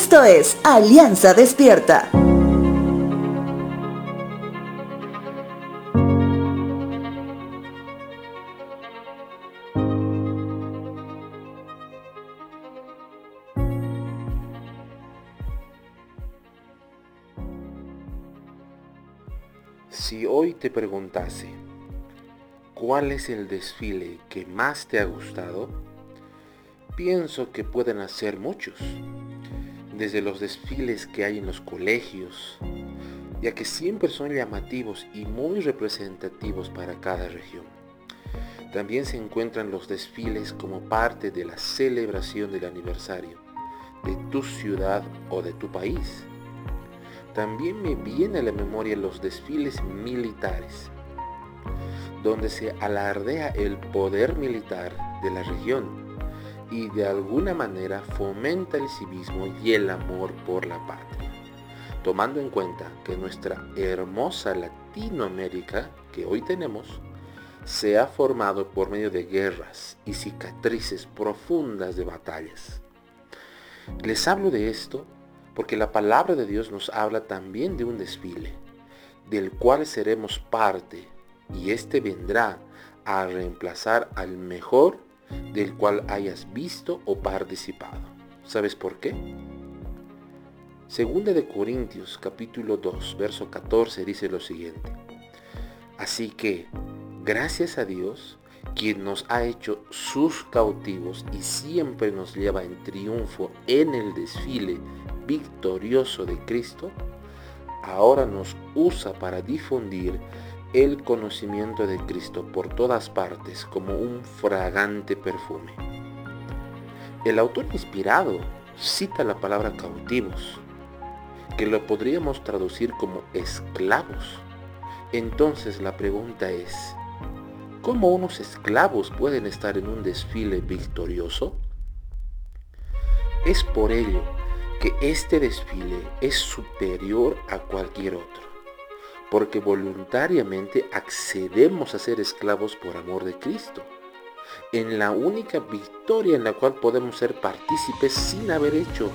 Esto es Alianza Despierta. Si hoy te preguntase, ¿cuál es el desfile que más te ha gustado? Pienso que pueden hacer muchos, desde los desfiles que hay en los colegios, ya que siempre son llamativos y muy representativos para cada región. También se encuentran los desfiles como parte de la celebración del aniversario de tu ciudad o de tu país también me viene a la memoria los desfiles militares, donde se alardea el poder militar de la región y de alguna manera fomenta el civismo y el amor por la patria, tomando en cuenta que nuestra hermosa Latinoamérica que hoy tenemos se ha formado por medio de guerras y cicatrices profundas de batallas. Les hablo de esto porque la palabra de Dios nos habla también de un desfile, del cual seremos parte, y éste vendrá a reemplazar al mejor del cual hayas visto o participado. ¿Sabes por qué? Segunda de Corintios capítulo 2, verso 14 dice lo siguiente. Así que, gracias a Dios, quien nos ha hecho sus cautivos y siempre nos lleva en triunfo en el desfile victorioso de Cristo, ahora nos usa para difundir el conocimiento de Cristo por todas partes como un fragante perfume. El autor inspirado cita la palabra cautivos, que lo podríamos traducir como esclavos. Entonces la pregunta es, ¿cómo unos esclavos pueden estar en un desfile victorioso? Es por ello que este desfile es superior a cualquier otro, porque voluntariamente accedemos a ser esclavos por amor de Cristo, en la única victoria en la cual podemos ser partícipes sin haber hecho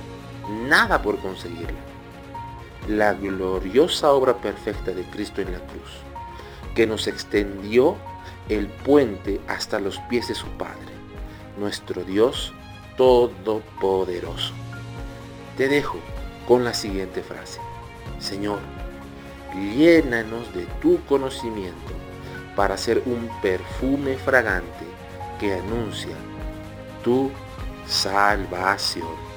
nada por conseguirla. La gloriosa obra perfecta de Cristo en la cruz, que nos extendió el puente hasta los pies de su Padre, nuestro Dios Todopoderoso. Te dejo con la siguiente frase. Señor, llénanos de tu conocimiento para ser un perfume fragante que anuncia tu salvación.